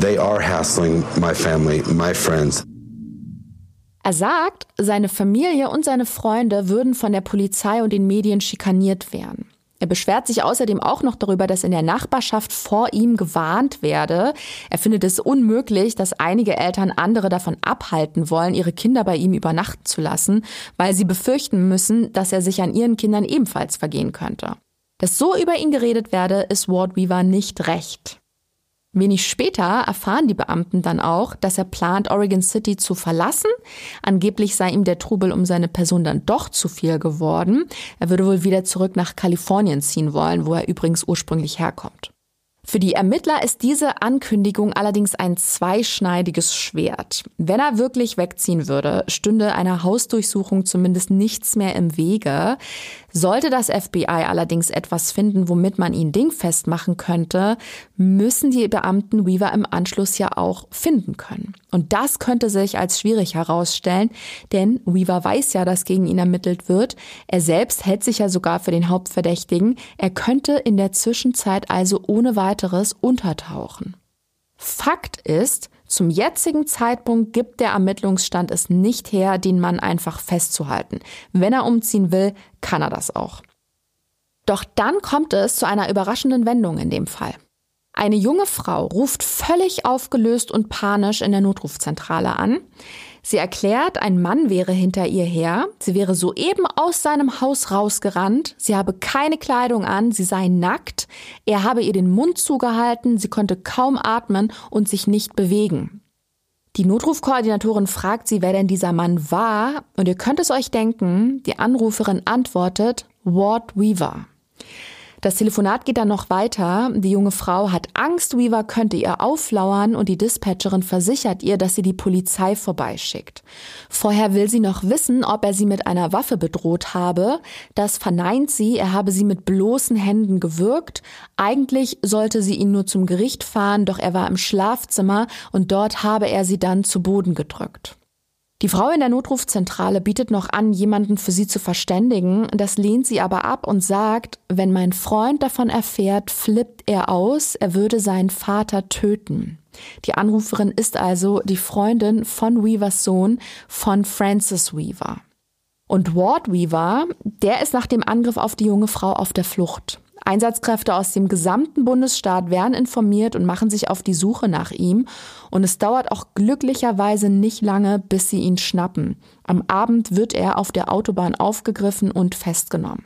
They are hassling my family, my friends. Er sagt, seine Familie und seine Freunde würden von der Polizei und den Medien schikaniert werden. Er beschwert sich außerdem auch noch darüber, dass in der Nachbarschaft vor ihm gewarnt werde. Er findet es unmöglich, dass einige Eltern andere davon abhalten wollen, ihre Kinder bei ihm übernachten zu lassen, weil sie befürchten müssen, dass er sich an ihren Kindern ebenfalls vergehen könnte. Dass so über ihn geredet werde, ist Ward Weaver nicht recht. Wenig später erfahren die Beamten dann auch, dass er plant, Oregon City zu verlassen. Angeblich sei ihm der Trubel um seine Person dann doch zu viel geworden. Er würde wohl wieder zurück nach Kalifornien ziehen wollen, wo er übrigens ursprünglich herkommt. Für die Ermittler ist diese Ankündigung allerdings ein zweischneidiges Schwert. Wenn er wirklich wegziehen würde, stünde einer Hausdurchsuchung zumindest nichts mehr im Wege. Sollte das FBI allerdings etwas finden, womit man ihn dingfest machen könnte, müssen die Beamten Weaver im Anschluss ja auch finden können. Und das könnte sich als schwierig herausstellen, denn Weaver weiß ja, dass gegen ihn ermittelt wird. Er selbst hält sich ja sogar für den Hauptverdächtigen. Er könnte in der Zwischenzeit also ohne weiteres untertauchen. Fakt ist, zum jetzigen Zeitpunkt gibt der Ermittlungsstand es nicht her, den Mann einfach festzuhalten. Wenn er umziehen will, kann er das auch. Doch dann kommt es zu einer überraschenden Wendung in dem Fall. Eine junge Frau ruft völlig aufgelöst und panisch in der Notrufzentrale an. Sie erklärt, ein Mann wäre hinter ihr her, sie wäre soeben aus seinem Haus rausgerannt, sie habe keine Kleidung an, sie sei nackt, er habe ihr den Mund zugehalten, sie konnte kaum atmen und sich nicht bewegen. Die Notrufkoordinatorin fragt sie, wer denn dieser Mann war, und ihr könnt es euch denken, die Anruferin antwortet Ward Weaver. Das Telefonat geht dann noch weiter. Die junge Frau hat Angst, Weaver könnte ihr auflauern und die Dispatcherin versichert ihr, dass sie die Polizei vorbeischickt. Vorher will sie noch wissen, ob er sie mit einer Waffe bedroht habe. Das verneint sie, er habe sie mit bloßen Händen gewürgt. Eigentlich sollte sie ihn nur zum Gericht fahren, doch er war im Schlafzimmer und dort habe er sie dann zu Boden gedrückt. Die Frau in der Notrufzentrale bietet noch an, jemanden für sie zu verständigen. Das lehnt sie aber ab und sagt, wenn mein Freund davon erfährt, flippt er aus, er würde seinen Vater töten. Die Anruferin ist also die Freundin von Weavers Sohn, von Francis Weaver. Und Ward Weaver, der ist nach dem Angriff auf die junge Frau auf der Flucht. Einsatzkräfte aus dem gesamten Bundesstaat werden informiert und machen sich auf die Suche nach ihm. Und es dauert auch glücklicherweise nicht lange, bis sie ihn schnappen. Am Abend wird er auf der Autobahn aufgegriffen und festgenommen.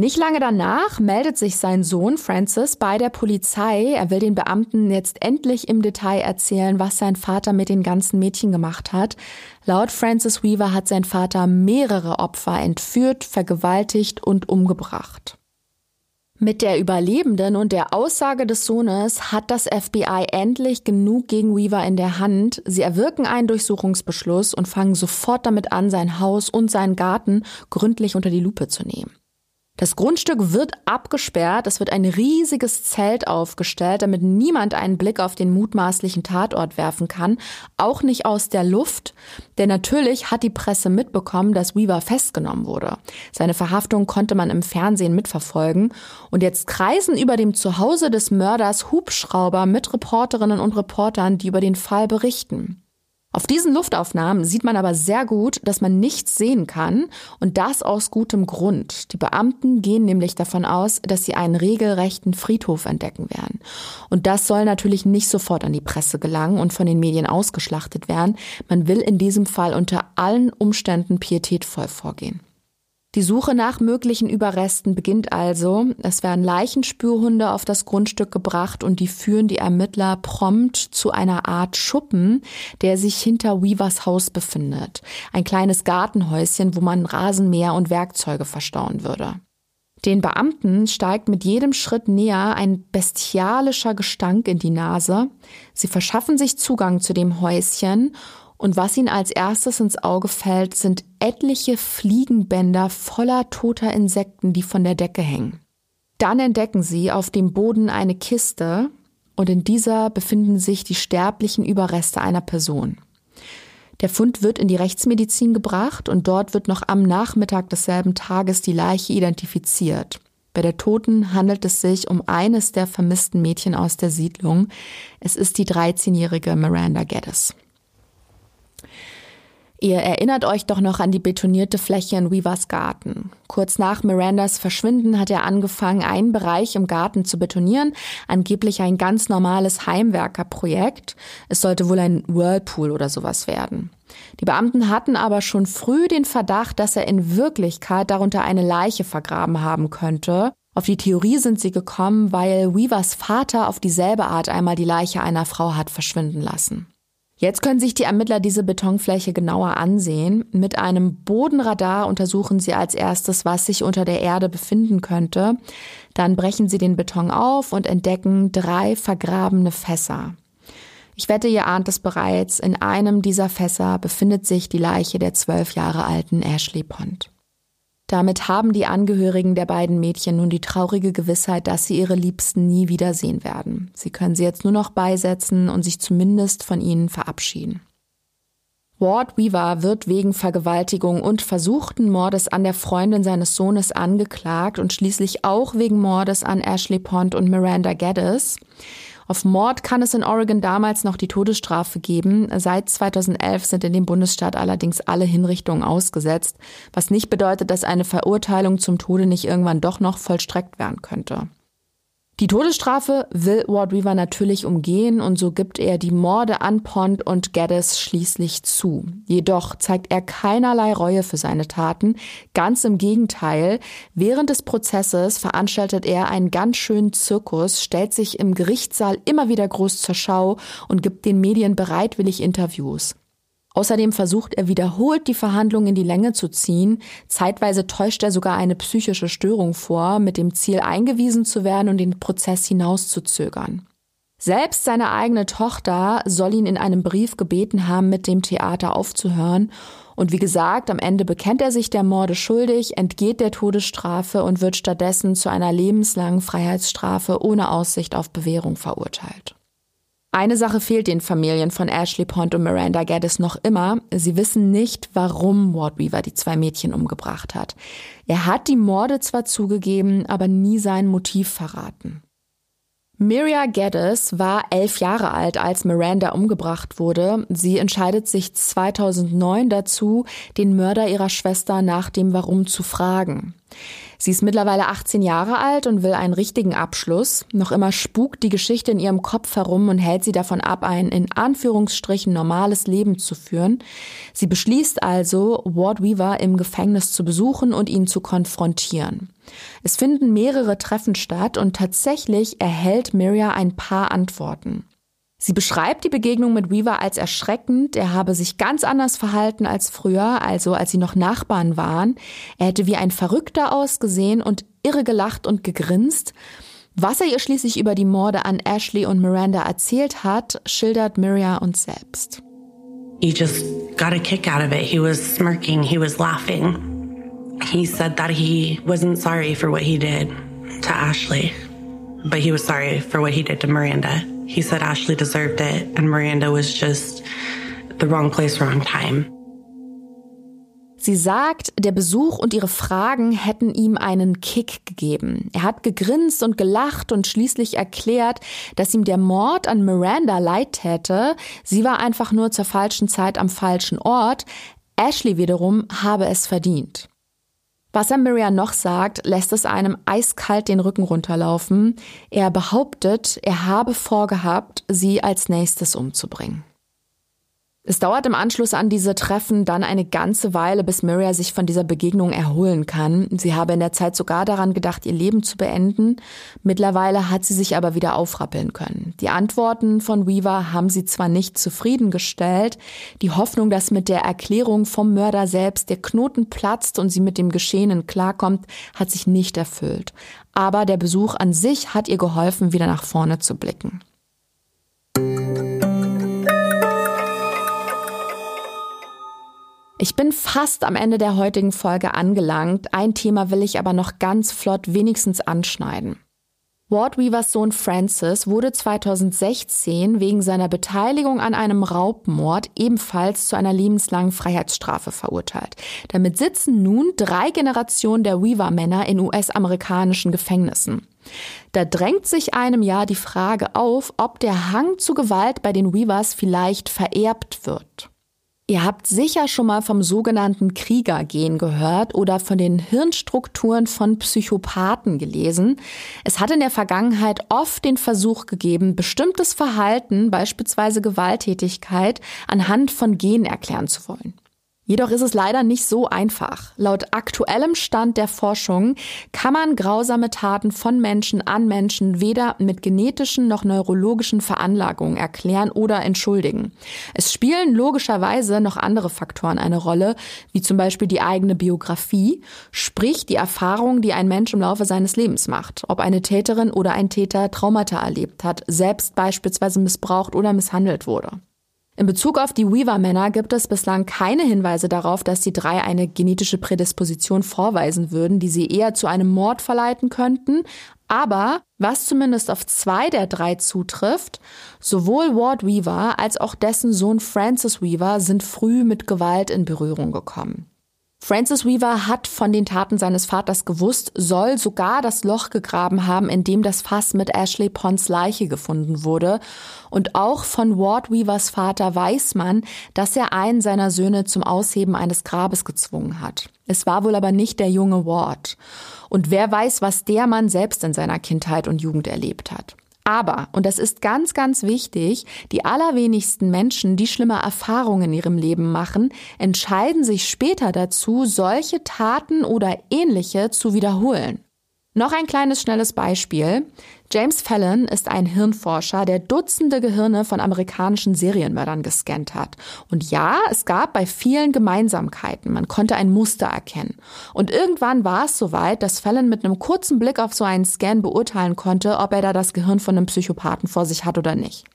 Nicht lange danach meldet sich sein Sohn Francis bei der Polizei. Er will den Beamten jetzt endlich im Detail erzählen, was sein Vater mit den ganzen Mädchen gemacht hat. Laut Francis Weaver hat sein Vater mehrere Opfer entführt, vergewaltigt und umgebracht. Mit der Überlebenden und der Aussage des Sohnes hat das FBI endlich genug gegen Weaver in der Hand. Sie erwirken einen Durchsuchungsbeschluss und fangen sofort damit an, sein Haus und seinen Garten gründlich unter die Lupe zu nehmen. Das Grundstück wird abgesperrt, es wird ein riesiges Zelt aufgestellt, damit niemand einen Blick auf den mutmaßlichen Tatort werfen kann, auch nicht aus der Luft, denn natürlich hat die Presse mitbekommen, dass Weaver festgenommen wurde. Seine Verhaftung konnte man im Fernsehen mitverfolgen und jetzt kreisen über dem Zuhause des Mörders Hubschrauber mit Reporterinnen und Reportern, die über den Fall berichten. Auf diesen Luftaufnahmen sieht man aber sehr gut, dass man nichts sehen kann und das aus gutem Grund. Die Beamten gehen nämlich davon aus, dass sie einen regelrechten Friedhof entdecken werden. Und das soll natürlich nicht sofort an die Presse gelangen und von den Medien ausgeschlachtet werden. Man will in diesem Fall unter allen Umständen pietätvoll vorgehen. Die Suche nach möglichen Überresten beginnt also. Es werden Leichenspürhunde auf das Grundstück gebracht und die führen die Ermittler prompt zu einer Art Schuppen, der sich hinter Weavers Haus befindet. Ein kleines Gartenhäuschen, wo man Rasenmäher und Werkzeuge verstauen würde. Den Beamten steigt mit jedem Schritt näher ein bestialischer Gestank in die Nase. Sie verschaffen sich Zugang zu dem Häuschen und was ihnen als erstes ins Auge fällt, sind etliche Fliegenbänder voller toter Insekten, die von der Decke hängen. Dann entdecken sie auf dem Boden eine Kiste und in dieser befinden sich die sterblichen Überreste einer Person. Der Fund wird in die Rechtsmedizin gebracht und dort wird noch am Nachmittag desselben Tages die Leiche identifiziert. Bei der Toten handelt es sich um eines der vermissten Mädchen aus der Siedlung. Es ist die 13-jährige Miranda Geddes. Ihr erinnert euch doch noch an die betonierte Fläche in Weavers Garten. Kurz nach Mirandas Verschwinden hat er angefangen, einen Bereich im Garten zu betonieren, angeblich ein ganz normales Heimwerkerprojekt. Es sollte wohl ein Whirlpool oder sowas werden. Die Beamten hatten aber schon früh den Verdacht, dass er in Wirklichkeit darunter eine Leiche vergraben haben könnte. Auf die Theorie sind sie gekommen, weil Weavers Vater auf dieselbe Art einmal die Leiche einer Frau hat verschwinden lassen. Jetzt können sich die Ermittler diese Betonfläche genauer ansehen. Mit einem Bodenradar untersuchen sie als erstes, was sich unter der Erde befinden könnte. Dann brechen sie den Beton auf und entdecken drei vergrabene Fässer. Ich wette, ihr ahnt es bereits, in einem dieser Fässer befindet sich die Leiche der zwölf Jahre alten Ashley Pond. Damit haben die Angehörigen der beiden Mädchen nun die traurige Gewissheit, dass sie ihre Liebsten nie wiedersehen werden. Sie können sie jetzt nur noch beisetzen und sich zumindest von ihnen verabschieden. Ward Weaver wird wegen Vergewaltigung und versuchten Mordes an der Freundin seines Sohnes angeklagt und schließlich auch wegen Mordes an Ashley Pond und Miranda Geddes. Auf Mord kann es in Oregon damals noch die Todesstrafe geben. Seit 2011 sind in dem Bundesstaat allerdings alle Hinrichtungen ausgesetzt, was nicht bedeutet, dass eine Verurteilung zum Tode nicht irgendwann doch noch vollstreckt werden könnte. Die Todesstrafe will Ward Weaver natürlich umgehen und so gibt er die Morde an Pond und Geddes schließlich zu. Jedoch zeigt er keinerlei Reue für seine Taten. Ganz im Gegenteil. Während des Prozesses veranstaltet er einen ganz schönen Zirkus, stellt sich im Gerichtssaal immer wieder groß zur Schau und gibt den Medien bereitwillig Interviews. Außerdem versucht er wiederholt, die Verhandlungen in die Länge zu ziehen. Zeitweise täuscht er sogar eine psychische Störung vor, mit dem Ziel eingewiesen zu werden und den Prozess hinauszuzögern. Selbst seine eigene Tochter soll ihn in einem Brief gebeten haben, mit dem Theater aufzuhören. Und wie gesagt, am Ende bekennt er sich der Morde schuldig, entgeht der Todesstrafe und wird stattdessen zu einer lebenslangen Freiheitsstrafe ohne Aussicht auf Bewährung verurteilt. Eine Sache fehlt den Familien von Ashley Pond und Miranda Gaddis noch immer. Sie wissen nicht, warum Ward Weaver die zwei Mädchen umgebracht hat. Er hat die Morde zwar zugegeben, aber nie sein Motiv verraten. Miria Geddes war elf Jahre alt, als Miranda umgebracht wurde. Sie entscheidet sich 2009 dazu, den Mörder ihrer Schwester nach dem Warum zu fragen. Sie ist mittlerweile 18 Jahre alt und will einen richtigen Abschluss. Noch immer spukt die Geschichte in ihrem Kopf herum und hält sie davon ab, ein in Anführungsstrichen normales Leben zu führen. Sie beschließt also, Ward Weaver im Gefängnis zu besuchen und ihn zu konfrontieren. Es finden mehrere Treffen statt und tatsächlich erhält Miria ein paar Antworten. Sie beschreibt die Begegnung mit Weaver als erschreckend. Er habe sich ganz anders verhalten als früher, also als sie noch Nachbarn waren. Er hätte wie ein Verrückter ausgesehen und irre gelacht und gegrinst. Was er ihr schließlich über die Morde an Ashley und Miranda erzählt hat, schildert Miria uns selbst. He just got a kick out of it. He was smirking, he was laughing. He said that he wasn't sorry for what he did to Ashley, but he was sorry for what he did to Miranda. He said Ashley deserved it and Miranda was just the wrong place, wrong time. Sie sagt, der Besuch und ihre Fragen hätten ihm einen Kick gegeben. Er hat gegrinst und gelacht und schließlich erklärt, dass ihm der Mord an Miranda leid täte. Sie war einfach nur zur falschen Zeit am falschen Ort. Ashley wiederum habe es verdient. Was Miriam noch sagt, lässt es einem eiskalt den Rücken runterlaufen. Er behauptet, er habe vorgehabt, sie als nächstes umzubringen. Es dauert im Anschluss an diese Treffen dann eine ganze Weile, bis Maria sich von dieser Begegnung erholen kann. Sie habe in der Zeit sogar daran gedacht, ihr Leben zu beenden. Mittlerweile hat sie sich aber wieder aufrappeln können. Die Antworten von Weaver haben sie zwar nicht zufriedengestellt, die Hoffnung, dass mit der Erklärung vom Mörder selbst der Knoten platzt und sie mit dem Geschehenen klarkommt, hat sich nicht erfüllt. Aber der Besuch an sich hat ihr geholfen, wieder nach vorne zu blicken. Ich bin fast am Ende der heutigen Folge angelangt. Ein Thema will ich aber noch ganz flott wenigstens anschneiden. Ward Weavers Sohn Francis wurde 2016 wegen seiner Beteiligung an einem Raubmord ebenfalls zu einer lebenslangen Freiheitsstrafe verurteilt. Damit sitzen nun drei Generationen der Weaver-Männer in US-amerikanischen Gefängnissen. Da drängt sich einem ja die Frage auf, ob der Hang zu Gewalt bei den Weavers vielleicht vererbt wird. Ihr habt sicher schon mal vom sogenannten Kriegergen gehört oder von den Hirnstrukturen von Psychopathen gelesen. Es hat in der Vergangenheit oft den Versuch gegeben, bestimmtes Verhalten, beispielsweise Gewalttätigkeit, anhand von Genen erklären zu wollen. Jedoch ist es leider nicht so einfach. Laut aktuellem Stand der Forschung kann man grausame Taten von Menschen an Menschen weder mit genetischen noch neurologischen Veranlagungen erklären oder entschuldigen. Es spielen logischerweise noch andere Faktoren eine Rolle, wie zum Beispiel die eigene Biografie, sprich die Erfahrung, die ein Mensch im Laufe seines Lebens macht, ob eine Täterin oder ein Täter Traumata erlebt hat, selbst beispielsweise missbraucht oder misshandelt wurde. In Bezug auf die Weaver-Männer gibt es bislang keine Hinweise darauf, dass die drei eine genetische Prädisposition vorweisen würden, die sie eher zu einem Mord verleiten könnten. Aber was zumindest auf zwei der drei zutrifft, sowohl Ward Weaver als auch dessen Sohn Francis Weaver sind früh mit Gewalt in Berührung gekommen. Francis Weaver hat von den Taten seines Vaters gewusst, soll sogar das Loch gegraben haben, in dem das Fass mit Ashley Ponds Leiche gefunden wurde. Und auch von Ward Weavers Vater weiß man, dass er einen seiner Söhne zum Ausheben eines Grabes gezwungen hat. Es war wohl aber nicht der junge Ward. Und wer weiß, was der Mann selbst in seiner Kindheit und Jugend erlebt hat. Aber, und das ist ganz, ganz wichtig, die allerwenigsten Menschen, die schlimme Erfahrungen in ihrem Leben machen, entscheiden sich später dazu, solche Taten oder ähnliche zu wiederholen. Noch ein kleines schnelles Beispiel. James Fallon ist ein Hirnforscher, der Dutzende Gehirne von amerikanischen Serienmördern gescannt hat. Und ja, es gab bei vielen Gemeinsamkeiten. Man konnte ein Muster erkennen. Und irgendwann war es soweit, dass Fallon mit einem kurzen Blick auf so einen Scan beurteilen konnte, ob er da das Gehirn von einem Psychopathen vor sich hat oder nicht.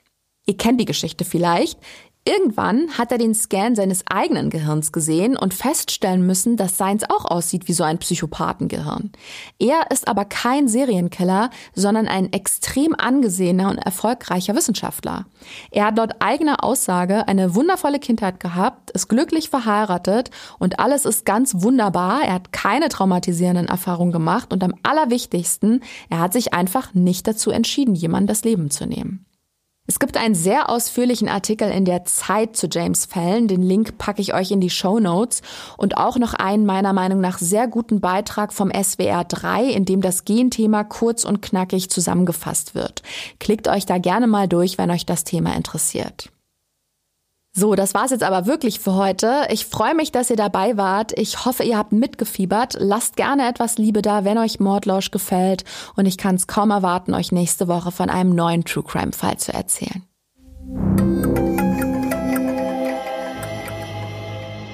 Ihr kennt die Geschichte vielleicht. Irgendwann hat er den Scan seines eigenen Gehirns gesehen und feststellen müssen, dass seins auch aussieht wie so ein Psychopathengehirn. Er ist aber kein Serienkiller, sondern ein extrem angesehener und erfolgreicher Wissenschaftler. Er hat laut eigener Aussage eine wundervolle Kindheit gehabt, ist glücklich verheiratet und alles ist ganz wunderbar. Er hat keine traumatisierenden Erfahrungen gemacht und am allerwichtigsten, er hat sich einfach nicht dazu entschieden, jemand das Leben zu nehmen. Es gibt einen sehr ausführlichen Artikel in der Zeit zu James Fallon. Den Link packe ich euch in die Show Notes. Und auch noch einen meiner Meinung nach sehr guten Beitrag vom SWR 3, in dem das Genthema kurz und knackig zusammengefasst wird. Klickt euch da gerne mal durch, wenn euch das Thema interessiert. So, das war's jetzt aber wirklich für heute. Ich freue mich, dass ihr dabei wart. Ich hoffe, ihr habt mitgefiebert. Lasst gerne etwas Liebe da, wenn euch Mordlausch gefällt. Und ich kann es kaum erwarten, euch nächste Woche von einem neuen True Crime Fall zu erzählen.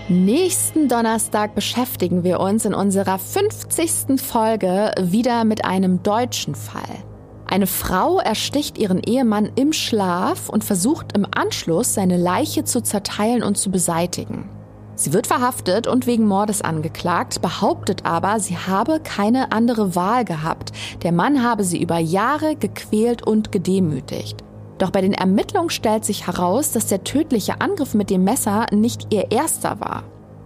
Nächsten Donnerstag beschäftigen wir uns in unserer 50. Folge wieder mit einem deutschen Fall. Eine Frau ersticht ihren Ehemann im Schlaf und versucht im Anschluss, seine Leiche zu zerteilen und zu beseitigen. Sie wird verhaftet und wegen Mordes angeklagt, behauptet aber, sie habe keine andere Wahl gehabt. Der Mann habe sie über Jahre gequält und gedemütigt. Doch bei den Ermittlungen stellt sich heraus, dass der tödliche Angriff mit dem Messer nicht ihr erster war.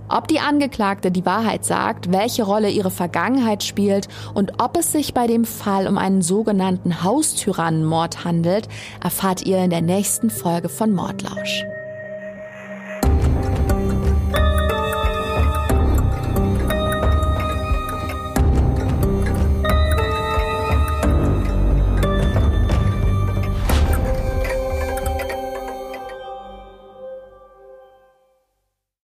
Ob die Angeklagte die Wahrheit sagt, welche Rolle ihre Vergangenheit spielt und ob es sich bei dem Fall um einen sogenannten Haustyrannenmord handelt, erfahrt ihr in der nächsten Folge von Mordlausch.